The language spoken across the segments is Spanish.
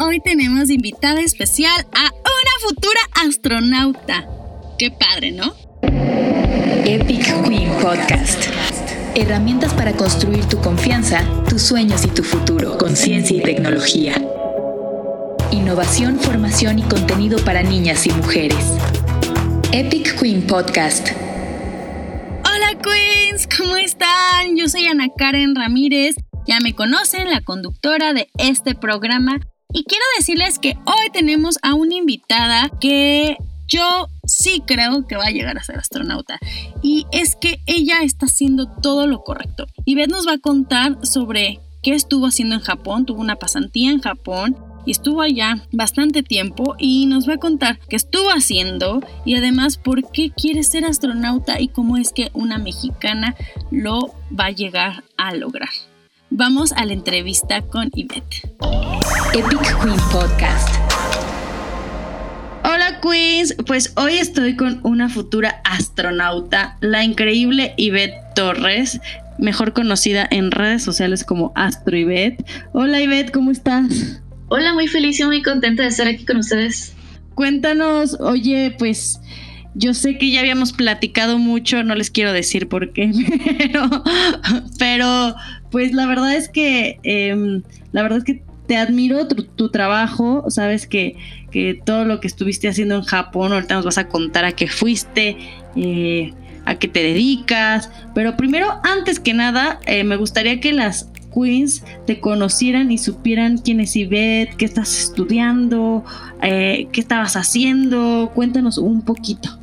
hoy tenemos invitada especial a una futura astronauta. Qué padre, ¿no? Epic Queen Podcast. Herramientas para construir tu confianza, tus sueños y tu futuro con ciencia y tecnología. Innovación, formación y contenido para niñas y mujeres. Epic Queen Podcast. Hola Queens, ¿cómo están? Yo soy Ana Karen Ramírez, ya me conocen, la conductora de este programa y quiero decirles que hoy tenemos a una invitada que yo sí creo que va a llegar a ser astronauta. Y es que ella está haciendo todo lo correcto. Y Beth nos va a contar sobre qué estuvo haciendo en Japón. Tuvo una pasantía en Japón y estuvo allá bastante tiempo y nos va a contar qué estuvo haciendo y además por qué quiere ser astronauta y cómo es que una mexicana lo va a llegar a lograr. Vamos a la entrevista con Yvette. Epic Queen Podcast. Hola Queens, pues hoy estoy con una futura astronauta, la increíble Yvette Torres, mejor conocida en redes sociales como Astro Yvette. Hola Yvette, ¿cómo estás? Hola, muy feliz y muy contenta de estar aquí con ustedes. Cuéntanos, oye, pues yo sé que ya habíamos platicado mucho, no les quiero decir por qué, pero, pero pues la verdad es que, em, la verdad es que te admiro tu, trabajo, sabes que, que, todo lo que estuviste haciendo en Japón, ahorita nos vas a contar a qué fuiste, eh, a qué te dedicas, pero primero, antes que nada, eh, me gustaría que las queens te conocieran y supieran quién es Ivette, qué estás estudiando, eh, qué estabas haciendo, cuéntanos un poquito.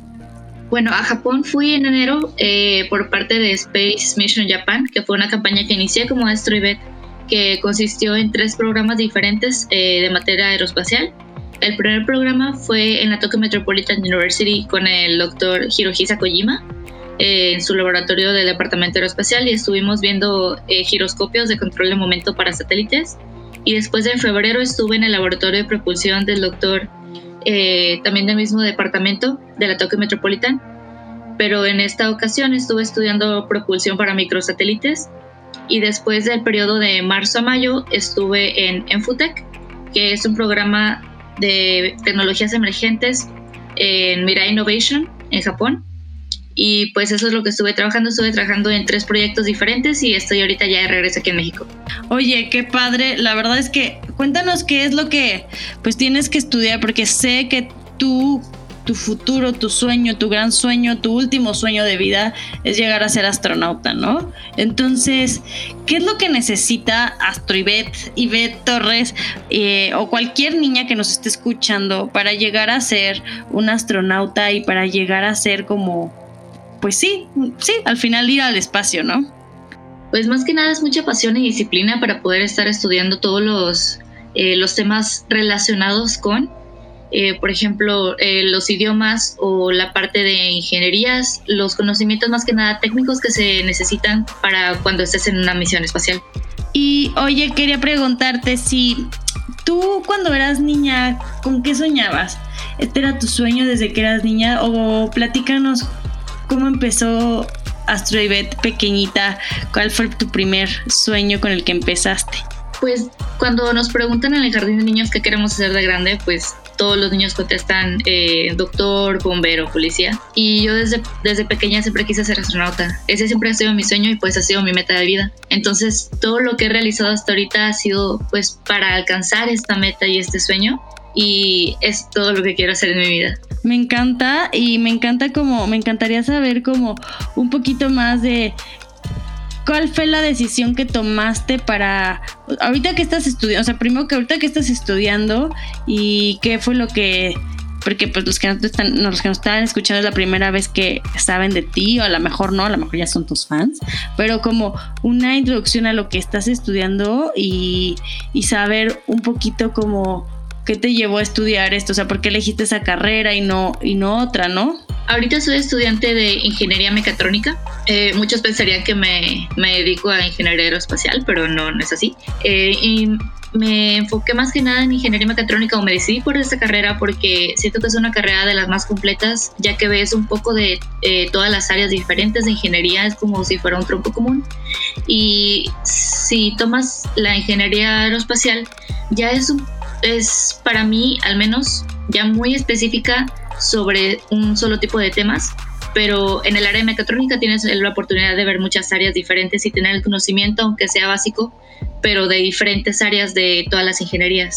Bueno, a Japón fui en enero eh, por parte de Space Mission Japan, que fue una campaña que inicié como Astro Ivette, que consistió en tres programas diferentes eh, de materia aeroespacial. El primer programa fue en la Tokyo Metropolitan University con el doctor Hirohisa Kojima eh, en su laboratorio del Departamento Aeroespacial y estuvimos viendo giroscopios de control de momento para satélites. Y después en febrero estuve en el laboratorio de propulsión del doctor eh, también del mismo departamento de la Tokyo Metropolitan, pero en esta ocasión estuve estudiando propulsión para microsatélites y después del periodo de marzo a mayo estuve en Enfutec, que es un programa de tecnologías emergentes en Mirai Innovation en Japón y pues eso es lo que estuve trabajando. Estuve trabajando en tres proyectos diferentes y estoy ahorita ya de regreso aquí en México. Oye, qué padre. La verdad es que cuéntanos qué es lo que pues tienes que estudiar porque sé que tú tu futuro, tu sueño, tu gran sueño, tu último sueño de vida es llegar a ser astronauta, ¿no? Entonces, ¿qué es lo que necesita Astro Ivette, Torres eh, o cualquier niña que nos esté escuchando para llegar a ser un astronauta y para llegar a ser como pues sí, sí, al final ir al espacio, ¿no? Pues más que nada es mucha pasión y disciplina para poder estar estudiando todos los, eh, los temas relacionados con, eh, por ejemplo, eh, los idiomas o la parte de ingenierías, los conocimientos más que nada técnicos que se necesitan para cuando estés en una misión espacial. Y oye, quería preguntarte si tú cuando eras niña, ¿con qué soñabas? ¿Este era tu sueño desde que eras niña? O platícanos ¿Cómo empezó Astro pequeñita? ¿Cuál fue tu primer sueño con el que empezaste? Pues cuando nos preguntan en el jardín de niños qué queremos hacer de grande, pues todos los niños contestan eh, doctor, bombero, policía. Y yo desde, desde pequeña siempre quise ser astronauta. Ese siempre ha sido mi sueño y pues ha sido mi meta de vida. Entonces todo lo que he realizado hasta ahorita ha sido pues para alcanzar esta meta y este sueño y es todo lo que quiero hacer en mi vida. Me encanta y me encanta como, me encantaría saber como un poquito más de cuál fue la decisión que tomaste para, ahorita que estás estudiando, o sea, primero que ahorita que estás estudiando y qué fue lo que, porque pues los que, no están, los que nos están escuchando es la primera vez que saben de ti, o a lo mejor no, a lo mejor ya son tus fans, pero como una introducción a lo que estás estudiando y, y saber un poquito como ¿Qué te llevó a estudiar esto? O sea, ¿por qué elegiste esa carrera y no, y no otra, no? Ahorita soy estudiante de ingeniería mecatrónica. Eh, muchos pensarían que me, me, dedico a ingeniería aeroespacial, pero no, no es así. Eh, y me enfoqué más que nada en ingeniería mecatrónica o me decidí por esta carrera porque siento que es una carrera de las más completas, ya que ves un poco de eh, todas las áreas diferentes de ingeniería, es como si fuera un tronco común. Y si tomas la ingeniería aeroespacial, ya es es para mí al menos ya muy específica sobre un solo tipo de temas, pero en el área de mecatrónica tienes la oportunidad de ver muchas áreas diferentes y tener el conocimiento, aunque sea básico, pero de diferentes áreas de todas las ingenierías.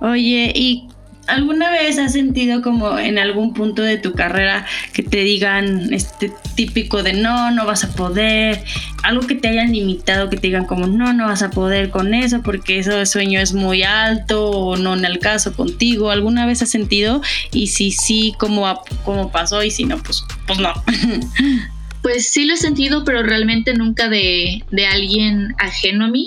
Oye, ¿y ¿Alguna vez has sentido como en algún punto de tu carrera que te digan este típico de no, no vas a poder, algo que te hayan limitado, que te digan como no, no vas a poder con eso porque eso sueño es muy alto o no en el caso contigo? ¿Alguna vez has sentido? Y si sí, ¿cómo, cómo pasó? Y si no, pues, pues no. Pues sí lo he sentido, pero realmente nunca de, de alguien ajeno a mí,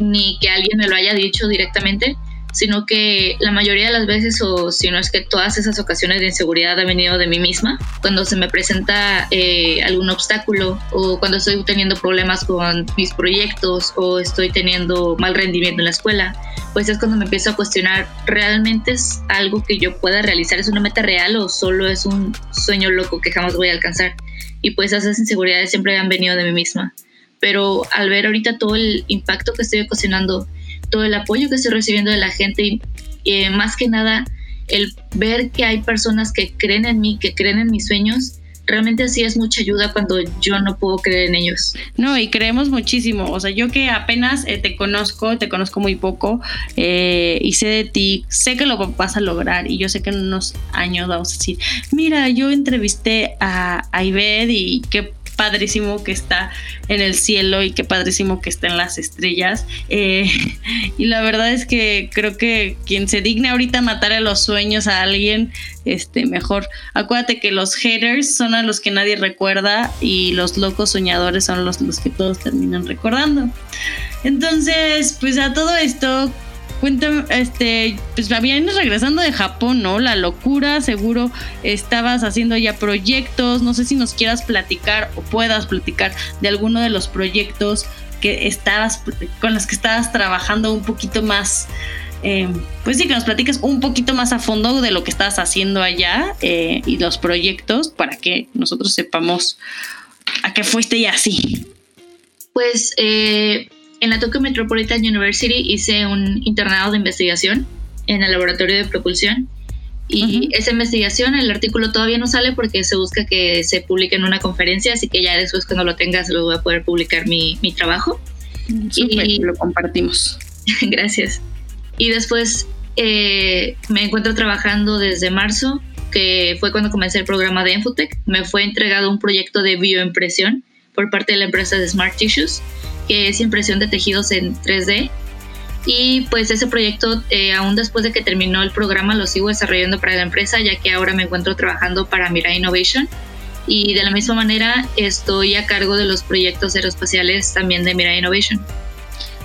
ni que alguien me lo haya dicho directamente sino que la mayoría de las veces, o si no es que todas esas ocasiones de inseguridad han venido de mí misma, cuando se me presenta eh, algún obstáculo o cuando estoy teniendo problemas con mis proyectos o estoy teniendo mal rendimiento en la escuela, pues es cuando me empiezo a cuestionar, ¿realmente es algo que yo pueda realizar? ¿Es una meta real o solo es un sueño loco que jamás voy a alcanzar? Y pues esas inseguridades siempre han venido de mí misma. Pero al ver ahorita todo el impacto que estoy ocasionando, todo el apoyo que estoy recibiendo de la gente y eh, más que nada el ver que hay personas que creen en mí, que creen en mis sueños, realmente así es mucha ayuda cuando yo no puedo creer en ellos. No, y creemos muchísimo. O sea, yo que apenas eh, te conozco, te conozco muy poco eh, y sé de ti, sé que lo vas a lograr y yo sé que en unos años vamos a decir, mira, yo entrevisté a, a y qué padrísimo que está en el cielo y qué padrísimo que está en las estrellas. Eh, y la verdad es que creo que quien se digne ahorita matar a los sueños a alguien, este, mejor. Acuérdate que los haters son a los que nadie recuerda y los locos soñadores son los, los que todos terminan recordando. Entonces, pues a todo esto, Cuéntame, este, pues vienes regresando de Japón, ¿no? La locura, seguro estabas haciendo ya proyectos, no sé si nos quieras platicar o puedas platicar de alguno de los proyectos que estabas, con los que estabas trabajando un poquito más, eh, pues sí, que nos platiques un poquito más a fondo de lo que estás haciendo allá eh, y los proyectos para que nosotros sepamos a qué fuiste y así. Pues eh, en la Tokyo Metropolitan University hice un internado de investigación en el laboratorio de propulsión. Y esa investigación, el artículo todavía no sale porque se busca que se publique en una conferencia, así que ya después cuando lo tengas lo voy a poder publicar mi, mi trabajo. y lo compartimos. Gracias. Y después eh, me encuentro trabajando desde marzo, que fue cuando comencé el programa de Enfotech. Me fue entregado un proyecto de bioimpresión por parte de la empresa de Smart Tissues que es impresión de tejidos en 3D. Y pues ese proyecto, eh, aún después de que terminó el programa, lo sigo desarrollando para la empresa, ya que ahora me encuentro trabajando para Mirai Innovation. Y de la misma manera estoy a cargo de los proyectos aeroespaciales también de Mirai Innovation.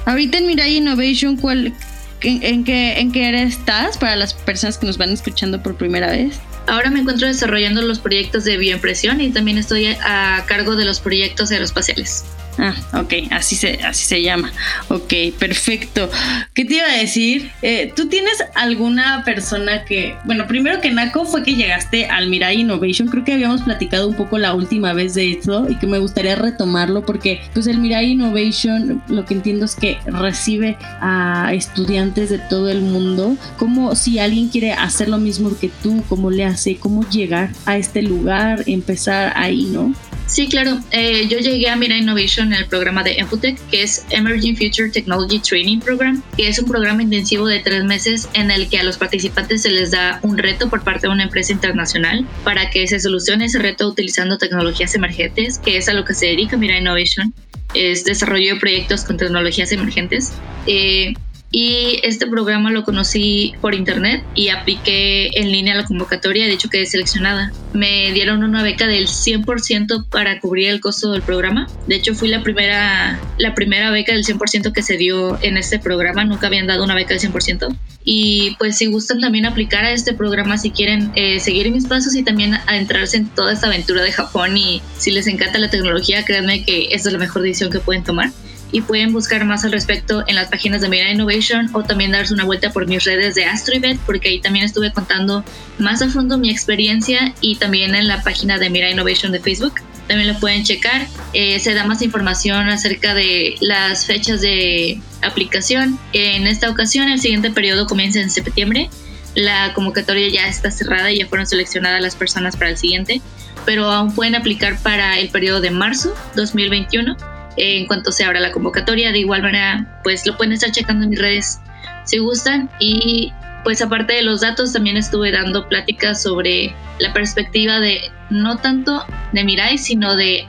Ahorita en Mirai Innovation, ¿cuál, en, qué, ¿en qué área estás para las personas que nos van escuchando por primera vez? Ahora me encuentro desarrollando los proyectos de bioimpresión y también estoy a cargo de los proyectos aeroespaciales. Ah, ok, así se, así se llama. Ok, perfecto. ¿Qué te iba a decir? Eh, ¿Tú tienes alguna persona que, bueno, primero que Naco fue que llegaste al Mirai Innovation, creo que habíamos platicado un poco la última vez de eso y que me gustaría retomarlo porque pues el Mirai Innovation lo que entiendo es que recibe a estudiantes de todo el mundo, como si alguien quiere hacer lo mismo que tú, cómo le hace, cómo llegar a este lugar, empezar ahí, ¿no? Sí, claro. Eh, yo llegué a Mira Innovation en el programa de Enfotech, que es Emerging Future Technology Training Program, que es un programa intensivo de tres meses en el que a los participantes se les da un reto por parte de una empresa internacional para que se solucione ese reto utilizando tecnologías emergentes, que es a lo que se dedica Mira Innovation, es desarrollo de proyectos con tecnologías emergentes. Eh, y este programa lo conocí por internet y apliqué en línea la convocatoria, de hecho quedé seleccionada. Me dieron una beca del 100% para cubrir el costo del programa. De hecho fui la primera, la primera beca del 100% que se dio en este programa, nunca habían dado una beca del 100%. Y pues si gustan también aplicar a este programa, si quieren eh, seguir mis pasos y también adentrarse en toda esta aventura de Japón y si les encanta la tecnología, créanme que esta es la mejor decisión que pueden tomar y pueden buscar más al respecto en las páginas de Mira Innovation o también darse una vuelta por mis redes de AstroIvet porque ahí también estuve contando más a fondo mi experiencia y también en la página de Mira Innovation de Facebook. también lo pueden checar. Eh, se da más información acerca de las fechas de aplicación. En esta ocasión, el siguiente periodo comienza en septiembre. La convocatoria ya está cerrada y ya fueron seleccionadas las personas para el siguiente, pero aún pueden aplicar para el periodo de marzo 2021 en cuanto se abra la convocatoria. De igual manera, pues lo pueden estar checando en mis redes si gustan y pues aparte de los datos también estuve dando pláticas sobre la perspectiva de no tanto de Mirai, sino de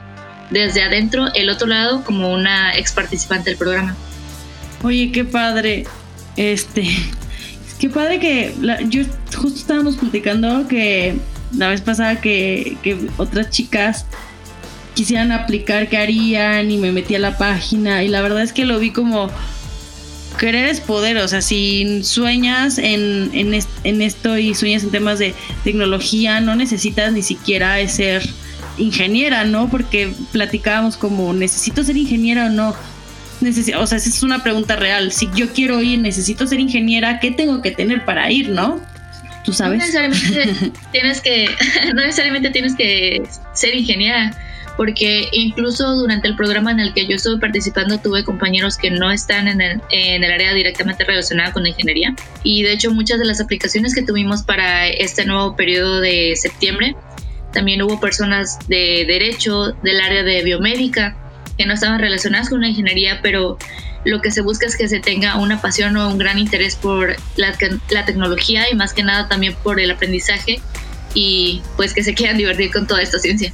desde adentro, el otro lado, como una ex participante del programa. Oye, qué padre. Este, qué padre que yo justo estábamos platicando que la vez pasada que, que otras chicas quisieran aplicar qué harían y me metí a la página y la verdad es que lo vi como querer es poder, o sea, si sueñas en, en, esto y sueñas en temas de tecnología, no necesitas ni siquiera ser ingeniera, ¿no? Porque platicábamos como, ¿necesito ser ingeniera o no? o sea, esa es una pregunta real. Si yo quiero ir, necesito ser ingeniera, ¿qué tengo que tener para ir, no? ¿Tú sabes? No necesariamente tienes que, no necesariamente tienes que ser ingeniera porque incluso durante el programa en el que yo estuve participando tuve compañeros que no están en el, en el área directamente relacionada con la ingeniería y de hecho muchas de las aplicaciones que tuvimos para este nuevo periodo de septiembre también hubo personas de derecho, del área de biomédica, que no estaban relacionadas con la ingeniería, pero lo que se busca es que se tenga una pasión o un gran interés por la, la, tecnología y más que nada también por el aprendizaje y pues que se quieran divertir con toda esta ciencia.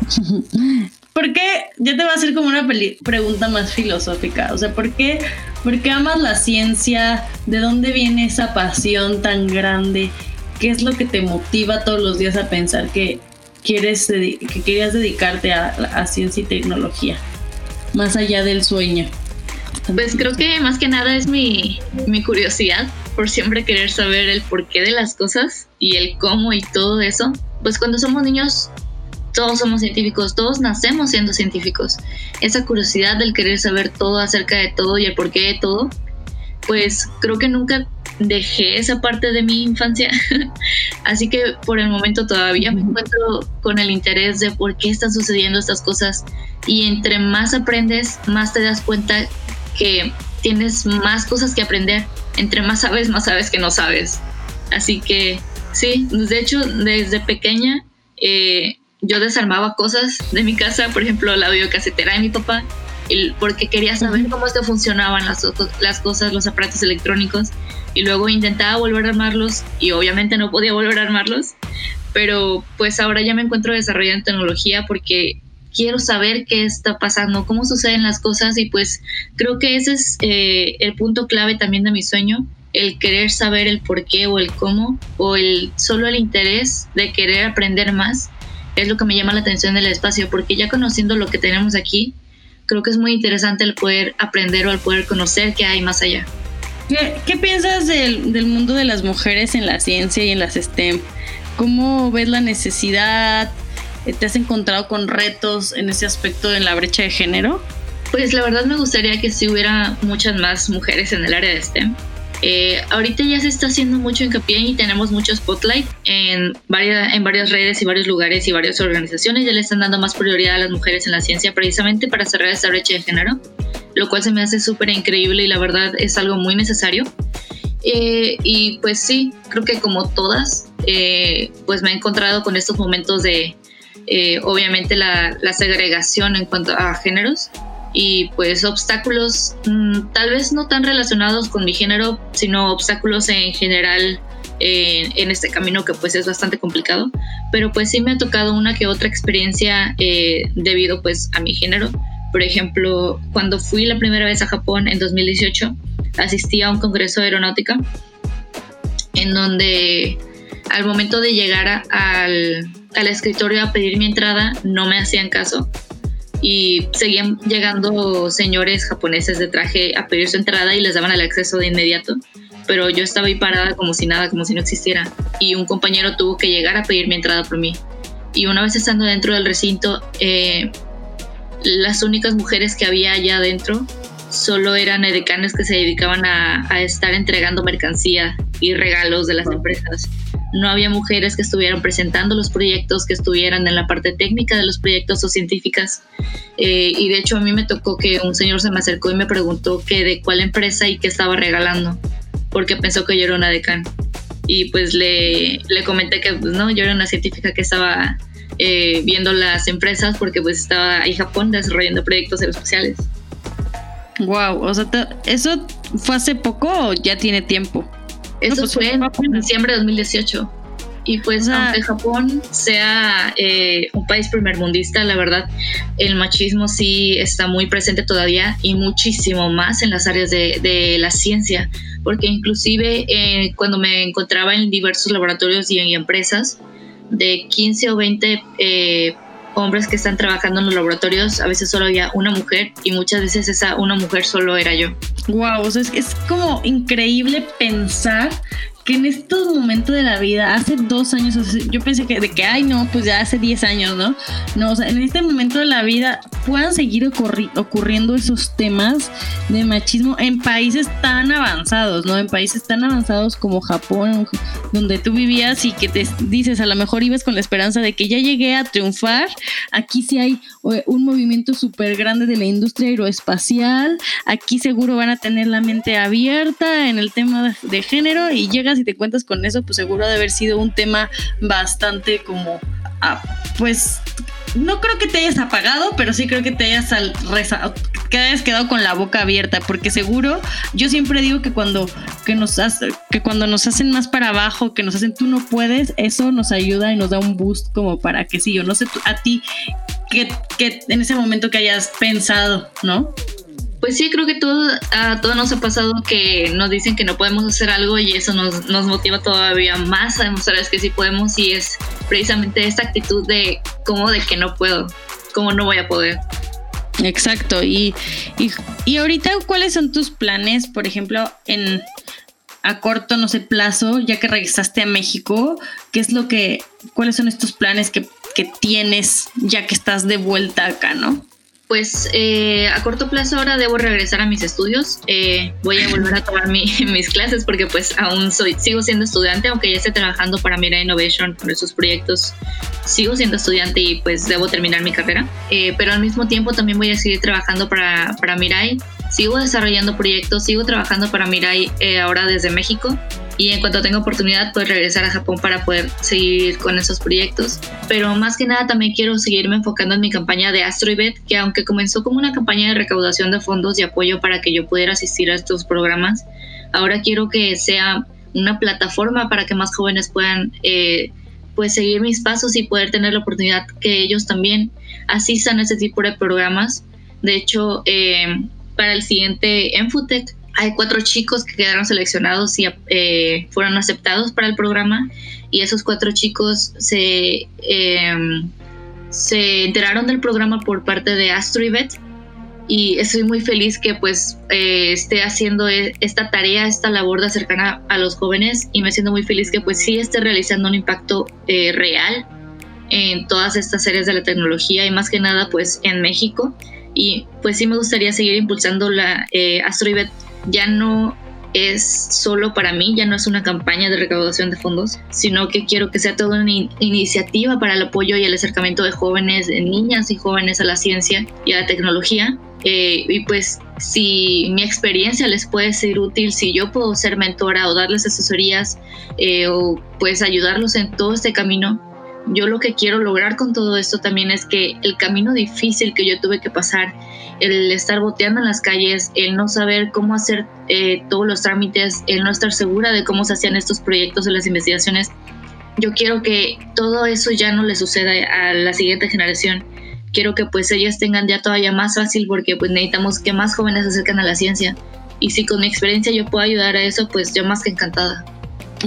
¿Por qué? Yo te voy a hacer como una pregunta más filosófica. O sea, ¿por qué, ¿por qué amas la ciencia? ¿De dónde viene esa pasión tan grande? ¿Qué es lo que te motiva todos los días a pensar que quieres que querías dedicarte a, a ciencia y tecnología? Más allá del sueño. Pues creo que más que nada es mi, mi curiosidad por siempre querer saber el porqué de las cosas y el cómo y todo eso. Pues cuando somos niños todos somos científicos, todos nacemos siendo científicos. Esa curiosidad del querer saber todo acerca de todo y el porqué de todo, pues creo que nunca dejé esa parte de mi infancia. Así que por el momento todavía me encuentro con el interés de por qué están sucediendo estas cosas. Y entre más aprendes, más te das cuenta que tienes más cosas que aprender. Entre más sabes, más sabes que no sabes. Así que sí, de hecho, desde pequeña eh, yo desarmaba cosas de mi casa, por ejemplo, la videocasetera de mi papá, porque quería saber cómo se funcionaban las, las cosas, los aparatos electrónicos, y luego intentaba volver a armarlos, y obviamente no podía volver a armarlos, pero pues ahora ya me encuentro desarrollando tecnología porque quiero saber qué está pasando, cómo suceden las cosas, y pues creo que ese es eh, el punto clave también de mi sueño, el querer saber el por qué o el cómo, o el solo el interés de querer aprender más es lo que me llama la atención del espacio, porque ya conociendo lo que tenemos aquí, creo que es muy interesante el poder aprender o el poder conocer qué hay más allá. ¿Qué, piensas del, del, mundo de las mujeres en la ciencia y en las STEM? ¿Cómo ves la necesidad? ¿Te has encontrado con retos en ese aspecto en la brecha de género? Pues la verdad me gustaría que si hubiera muchas más mujeres en el área de STEM. Eh, ahorita ya se está haciendo mucho hincapié y tenemos mucho spotlight en varias, en varias redes y varios lugares y varias organizaciones. Ya le están dando más prioridad a las mujeres en la ciencia precisamente para cerrar esta brecha de género, lo cual se me hace súper increíble y la verdad es algo muy necesario. Eh, y pues sí, creo que como todas, eh, pues me he encontrado con estos momentos de, obviamente, la, la segregación en cuanto a géneros y pues obstáculos mm, tal vez no tan relacionados con mi género, sino obstáculos en general eh, en este camino que pues es bastante complicado, pero pues sí me ha tocado una que otra experiencia eh, debido pues a mi género. Por ejemplo, cuando fui la primera vez a Japón en 2018, asistí a un congreso de aeronáutica en donde al momento de llegar al, al escritorio a pedir mi entrada no me hacían caso y seguían llegando señores japoneses de traje a pedir su entrada y les daban el acceso de inmediato. Pero yo estaba ahí parada como si nada, como si no existiera. Y un compañero tuvo que llegar a pedir mi entrada por mí. Y una vez estando dentro del recinto, eh, las únicas mujeres que había allá adentro solo eran edecanes que se dedicaban a, a estar entregando mercancía y regalos de las empresas. No había mujeres que estuvieran presentando los proyectos, que estuvieran en la parte técnica de los proyectos o científicas. Eh, y de hecho a mí me tocó que un señor se me acercó y me preguntó que de cuál empresa y qué estaba regalando, porque pensó que yo era una decán. Y pues le, le comenté que pues, no, yo era una científica que estaba eh, viendo las empresas porque pues estaba ahí Japón desarrollando proyectos aeroespaciales. Wow, o sea, ¿eso fue hace poco o ya tiene tiempo? Eso pues, fue en diciembre de 2018. Y pues aunque Japón sea eh, un país primermundista, la verdad, el machismo sí está muy presente todavía y muchísimo más en las áreas de, de la ciencia, porque inclusive eh, cuando me encontraba en diversos laboratorios y en empresas, de 15 o 20 eh, hombres que están trabajando en los laboratorios, a veces solo había una mujer y muchas veces esa una mujer solo era yo. Wow, o sea, es, es como increíble pensar que en estos momentos de la vida, hace dos años, yo pensé que de que, ay, no, pues ya hace 10 años, ¿no? No, o sea, en este momento de la vida puedan seguir ocurriendo esos temas de machismo en países tan avanzados, ¿no? En países tan avanzados como Japón, donde tú vivías y que te dices, a lo mejor ibas con la esperanza de que ya llegué a triunfar. Aquí sí hay eh, un movimiento súper grande de la industria aeroespacial. Aquí seguro van a tener la mente abierta en el tema de género y llegas y te cuentas con eso, pues seguro de haber sido un tema bastante como, ah, pues no creo que te hayas apagado, pero sí creo que te hayas, al, que hayas quedado con la boca abierta, porque seguro, yo siempre digo que cuando, que nos que cuando nos hacen más para abajo, que nos hacen tú no puedes, eso nos ayuda y nos da un boost como para que sí, yo no sé a ti, que, que en ese momento que hayas pensado, ¿no? Pues sí, creo que todo, a todos nos ha pasado que nos dicen que no podemos hacer algo y eso nos, motiva todavía más a demostrar que sí podemos y es precisamente esta actitud de cómo de que no puedo, cómo no voy a poder. Exacto, y, y, y ahorita cuáles son tus planes, por ejemplo, en a corto, no sé, plazo, ya que regresaste a México, ¿qué es lo que, cuáles son estos planes que, que tienes ya que estás de vuelta acá, no? Pues eh, a corto plazo ahora debo regresar a mis estudios. Eh, voy a volver a tomar mis clases porque pues aún soy, sigo siendo estudiante, aunque ya esté trabajando para Mira Innovation por esos proyectos. Sigo siendo estudiante y pues debo terminar mi carrera. Eh, pero al mismo tiempo también voy a seguir trabajando para, para Mirai. Sigo desarrollando proyectos, sigo trabajando para Mirai ahora desde México y en cuanto tenga oportunidad pues regresar a Japón para poder seguir con esos proyectos. Pero más que nada también quiero seguirme enfocando en mi campaña de AstroIBET, que aunque comenzó como una campaña de recaudación de fondos y apoyo para que yo pudiera asistir a estos programas, ahora quiero que sea una plataforma para que más jóvenes puedan eh, pues seguir mis pasos y poder tener la oportunidad que ellos también asistan a ese tipo de programas. De hecho, eh, para el siguiente Enfutec hay cuatro chicos que quedaron seleccionados y eh, fueron aceptados para el programa y esos cuatro chicos se, em, se enteraron del programa por parte de AstroIvet y estoy muy feliz que pues eh, esté haciendo e, esta tarea, esta labor de cercana a los jóvenes y me siento muy feliz que pues sí esté realizando un impacto eh, real en todas estas áreas de la tecnología y más que nada pues en México. Y pues sí me gustaría seguir impulsando la eh, AstroIvet ya no es solo para mí, ya no es una campaña de recaudación de fondos, sino que quiero que sea toda una iniciativa para el apoyo y el acercamiento de jóvenes, de niñas y jóvenes a la ciencia y a la tecnología. Eh, y pues si mi experiencia les puede ser útil, si yo puedo ser mentora o darles asesorías eh, o pues ayudarlos en todo este camino, yo lo que quiero lograr con todo esto también es que el camino difícil que yo tuve que pasar, el estar boteando en las calles, el no saber cómo hacer eh, todos los trámites, el no estar segura de cómo se hacían estos proyectos o las investigaciones, yo quiero que todo eso ya no le suceda a la siguiente generación. Quiero que pues ellas tengan ya todavía más fácil porque pues necesitamos que más jóvenes se acerquen a la ciencia. Y si con mi experiencia yo puedo ayudar a eso, pues yo más que encantada.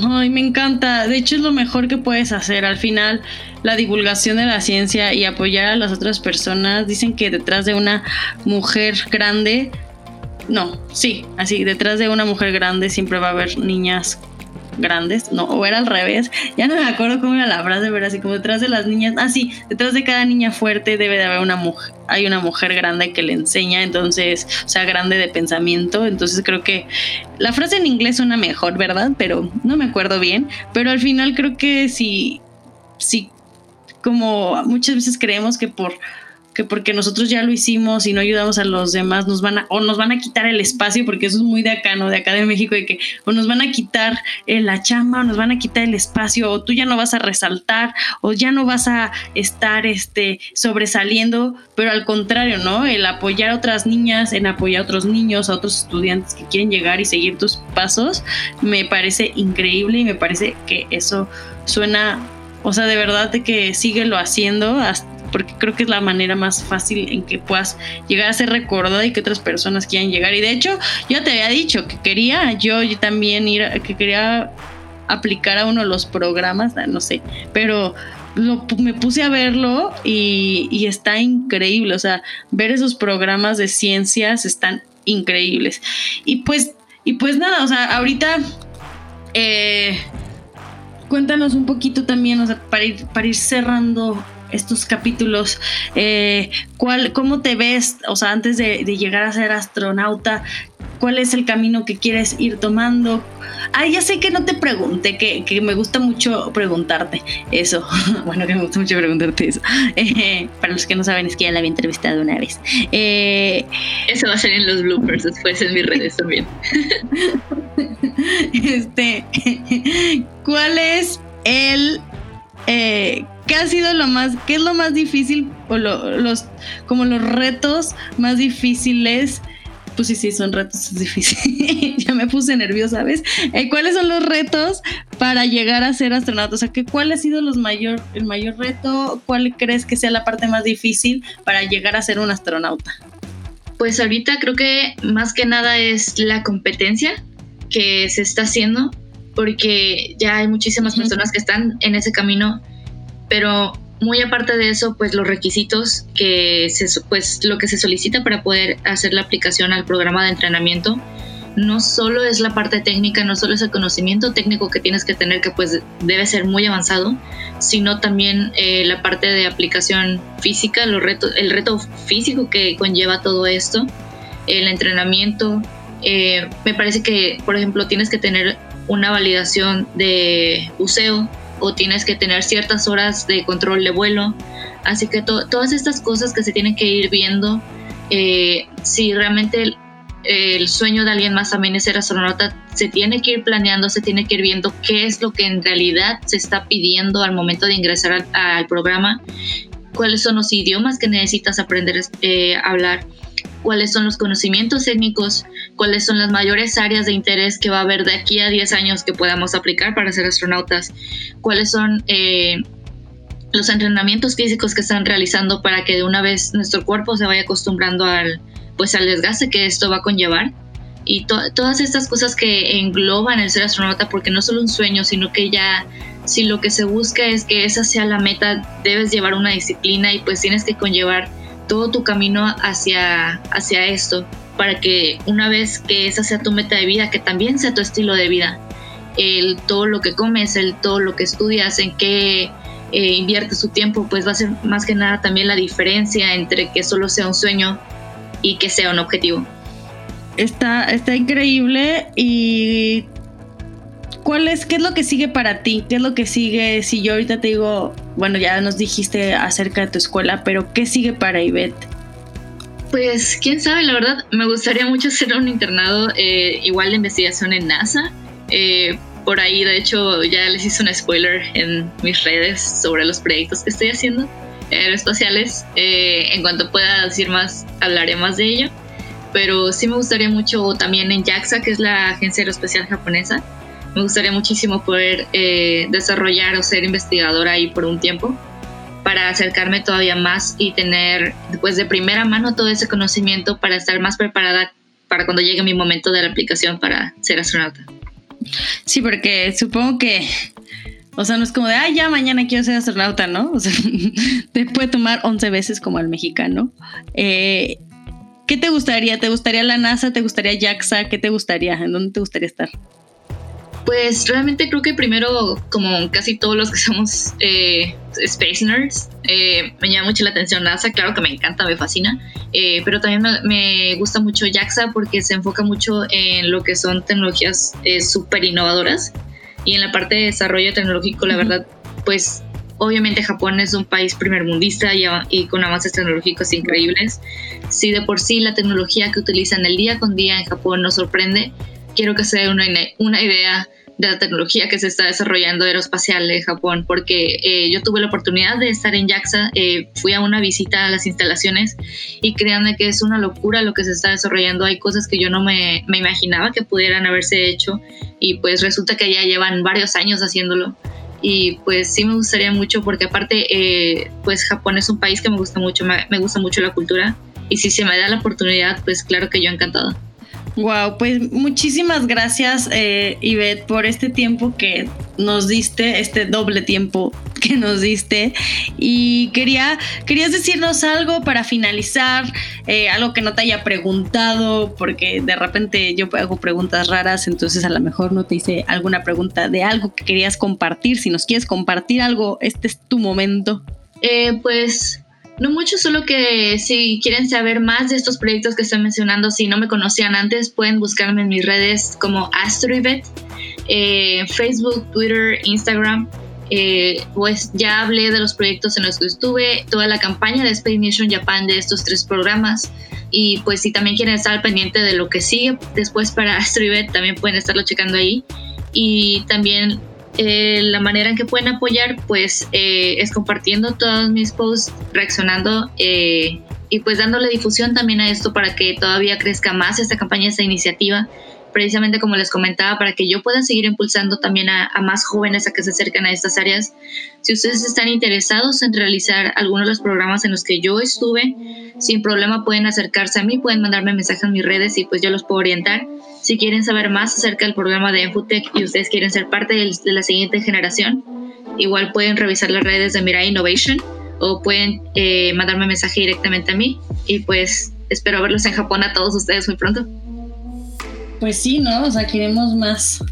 Ay, me encanta. De hecho, es lo mejor que puedes hacer. Al final, la divulgación de la ciencia y apoyar a las otras personas. Dicen que detrás de una mujer grande, no, sí, así, detrás de una mujer grande siempre va a haber niñas grandes, no, o era al revés, ya no me acuerdo cómo era la frase, pero así como detrás de las niñas, ah detrás de cada niña fuerte debe de haber una mujer, hay una mujer grande que le enseña, entonces, o sea, grande de pensamiento, entonces creo que la frase en inglés suena mejor, ¿verdad? Pero no me acuerdo bien, pero al final creo que sí, sí, como muchas veces creemos que por que porque nosotros ya lo hicimos y no ayudamos a los demás, nos van a, o nos van a quitar el espacio, porque eso es muy de acá, ¿no? De acá de México, de que o nos van a quitar eh, la chamba, o nos van a quitar el espacio, o tú ya no vas a resaltar, o ya no vas a estar este, sobresaliendo, pero al contrario, ¿no? El apoyar a otras niñas, en apoyar a otros niños, a otros estudiantes que quieren llegar y seguir tus pasos, me parece increíble y me parece que eso suena o sea, de verdad de que síguelo haciendo porque creo que es la manera más fácil en que puedas llegar a ser recordada y que otras personas quieran llegar. Y de hecho, yo te había dicho que quería yo, también ir, que quería aplicar a uno de los programas, ah, no sé, pero me puse a verlo y, está increíble, o sea, ver esos programas de ciencias están increíbles. Y pues, y pues nada, o sea, ahorita... Eh, cuéntanos un poquito también, o sea, para ir, para ir cerrando estos capítulos, eh, ¿cuál, ¿cómo te ves, o sea, antes de, llegar a ser astronauta, cuál es el camino que quieres ir tomando? Ah, ya sé que no te pregunté, que, me gusta mucho preguntarte eso. bueno, que me gusta mucho preguntarte eso. Eh, para los que no saben, es que ya la había entrevistado una vez. Eh, eso va a ser en los bloopers después en mis redes también. este, ¿cuál es el eh, ¿qué ha sido lo más, qué es lo más difícil o los, como los retos más difíciles? Pues sí, sí, son retos difíciles. ya me puse nerviosa, ¿ves? Eh, ¿Cuáles son los retos para llegar a ser astronauta? O sea, ¿qué, ¿cuál ha sido los mayor, el mayor reto? ¿Cuál crees que sea la parte más difícil para llegar a ser un astronauta? Pues ahorita creo que más que nada es la competencia que se está haciendo porque ya hay muchísimas personas que están en ese camino, pero muy aparte de eso, pues los requisitos que se, pues lo que se solicita para poder hacer la aplicación al programa de entrenamiento, no solo es la parte técnica, no solo es el conocimiento técnico que tienes que tener, que pues debe ser muy avanzado, sino también eh, la parte de aplicación física, los retos, el reto físico que conlleva todo esto, el entrenamiento. Eh, me parece que, por ejemplo, tienes que tener una validación de buceo o tienes que tener ciertas horas de control de vuelo. Así que todas estas cosas que se tienen que ir viendo, eh, si realmente el, sueño de alguien más también es ser astronauta, se tiene que ir planeando, se tiene que ir viendo qué es lo que en realidad se está pidiendo al momento de ingresar al, programa, cuáles son los idiomas que necesitas aprender eh, a hablar cuáles son los conocimientos técnicos, cuáles son las mayores áreas de interés que va a haber de aquí a 10 años que podamos aplicar para ser astronautas, cuáles son eh, los entrenamientos físicos que están realizando para que de una vez nuestro cuerpo se vaya acostumbrando al, pues, al desgaste que esto va a conllevar. Y todas estas cosas que engloban el ser astronauta, porque no solo un sueño, sino que ya si lo que se busca es que esa sea la meta, debes llevar una disciplina y pues tienes que conllevar todo tu camino hacia, hacia esto, para que una vez que esa sea tu meta de vida, que también sea tu estilo de vida, el todo lo que comes, el todo lo que estudias, en qué eh, inviertes tu tiempo, pues va a ser más que nada también la diferencia entre que solo sea un sueño y que sea un objetivo. Está, está increíble y ¿cuál es, qué es lo que sigue para ti? ¿Qué es lo que sigue si yo ahorita te digo, bueno, ya nos dijiste acerca de tu escuela, pero ¿qué sigue para Ivette? Pues quién sabe, la verdad, me gustaría mucho hacer un internado eh, igual de investigación en NASA. Eh, por ahí, de hecho, ya les hice un spoiler en mis redes sobre los proyectos que estoy haciendo aeroespaciales. Eh, en cuanto pueda decir más, hablaré más de ello. Pero sí me gustaría mucho también en JAXA, que es la agencia aeroespacial japonesa, me gustaría muchísimo poder eh, desarrollar o ser investigadora ahí por un tiempo para acercarme todavía más y tener pues de primera mano todo ese conocimiento para estar más preparada para cuando llegue mi momento de la aplicación para ser astronauta. Sí, porque supongo que, o sea, no es como de, ah, ya mañana quiero ser astronauta, ¿no? O sea, te puede tomar 11 veces como al mexicano. Eh, ¿Qué te gustaría? ¿Te gustaría la NASA? ¿Te gustaría JAXA? ¿Qué te gustaría? ¿En dónde te gustaría estar? Pues realmente creo que primero, como casi todos los que somos eh, space nerds, eh, me llama mucho la atención NASA, claro que me encanta, me fascina, eh, pero también me, gusta mucho JAXA porque se enfoca mucho en lo que son tecnologías súper innovadoras y en la parte de desarrollo tecnológico, la verdad, pues obviamente Japón es un país primermundista y, y con avances tecnológicos increíbles. Si de por sí la tecnología que utilizan el día con día en Japón nos sorprende, quiero que se dé una, una idea de la tecnología que se está desarrollando aeroespacial en Japón, porque eh, yo tuve la oportunidad de estar en JAXA, eh, fui a una visita a las instalaciones y créanme que es una locura lo que se está desarrollando. Hay cosas que yo no me, me imaginaba que pudieran haberse hecho y pues resulta que ya llevan varios años haciéndolo y pues sí me gustaría mucho porque aparte eh, pues Japón es un país que me gusta mucho, me, me, gusta mucho la cultura y si se me da la oportunidad pues claro que yo encantado. Wow, pues muchísimas gracias, eh, por este tiempo que nos diste, este doble tiempo que nos diste. Y quería, querías decirnos algo para finalizar, eh, algo que no te haya preguntado, porque de repente yo hago preguntas raras, entonces a lo mejor no te hice alguna pregunta de algo que querías compartir. Si nos quieres compartir algo, este es tu momento. Eh, pues no mucho, solo que si quieren saber más de estos proyectos que estoy mencionando, si no me conocían antes, pueden buscarme en mis redes como AstroIvet, eh, Facebook, Twitter, Instagram. Eh, pues ya hablé de los proyectos en los que estuve, toda la campaña de Space Mission Japan de estos tres programas. Y pues si también quieren estar pendiente de lo que sigue después para AstroIvet, también pueden estarlo checando ahí. Y también eh, la manera en que pueden apoyar pues eh, es compartiendo todos mis posts, reaccionando eh, y pues dándole difusión también a esto para que todavía crezca más esta campaña, esta iniciativa precisamente como les comentaba, para que yo pueda seguir impulsando también a, más jóvenes a que se acerquen a estas áreas. Si ustedes están interesados en realizar algunos de los programas en los que yo estuve, sin problema pueden acercarse a mí, pueden mandarme mensajes en mis redes y pues yo los puedo orientar. Si quieren saber más acerca del programa de Enfutec y ustedes quieren ser parte de, la siguiente generación, igual pueden revisar las redes de Mirai Innovation o pueden eh, mandarme mensaje directamente a mí y pues espero verlos en Japón a todos ustedes muy pronto. Pues sí, ¿no? O sea, queremos más,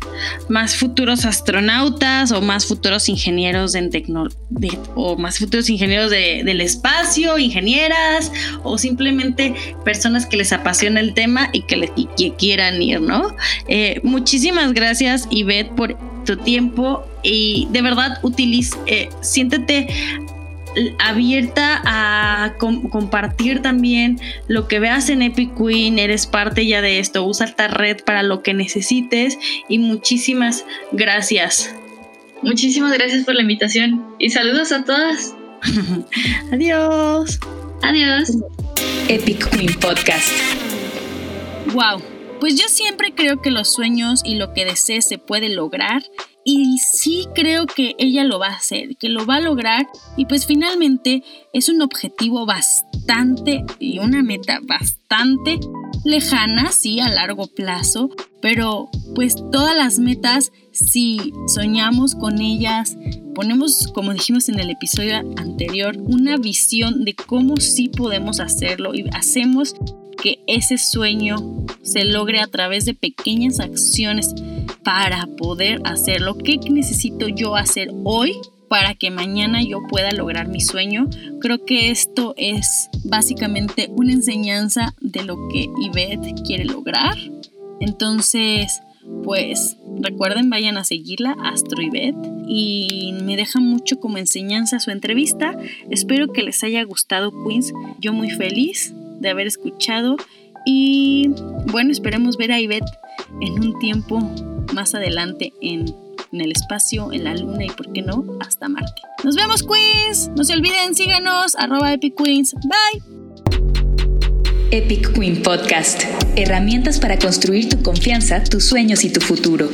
más futuros astronautas o más futuros ingenieros en tecno o más futuros ingenieros del espacio, ingenieras o simplemente personas que les apasiona el tema y que, le, que quieran ir, ¿no? Eh, muchísimas gracias, Ivette, por tu tiempo y de verdad utiliza, eh, siéntete abierta a compartir también lo que veas en Epic Queen, eres parte ya de esto, usa esta red para lo que necesites y muchísimas gracias. Muchísimas gracias por la invitación y saludos a todas. Adiós. Adiós. Epic Queen Podcast. Wow. Pues yo siempre creo que los sueños y lo que desees se puede lograr y sí creo que ella lo va a hacer, que lo va a lograr y pues finalmente es un objetivo bastante y una meta bastante lejana, sí, a largo plazo, pero pues todas las metas, si soñamos con ellas, ponemos, como dijimos en el episodio anterior, una visión de cómo sí podemos hacerlo y hacemos que ese sueño se logre a través de pequeñas acciones para poder hacerlo. ¿Qué necesito yo hacer hoy para que mañana yo pueda lograr mi sueño? Creo que esto es básicamente una enseñanza de lo que Ivette quiere lograr. Entonces, pues recuerden, vayan a seguirla, Astro Ivette, y me deja mucho como enseñanza su entrevista. Espero que les haya gustado, Queens. Yo muy feliz de haber escuchado y bueno, esperemos ver a Ivette en un tiempo más adelante en, el espacio, en la luna y por qué no, hasta Marte. Nos vemos Queens, no se olviden, síganos, arroba Epic Queens, bye. Epic Queen Podcast, herramientas para construir tu confianza, tus sueños y tu futuro.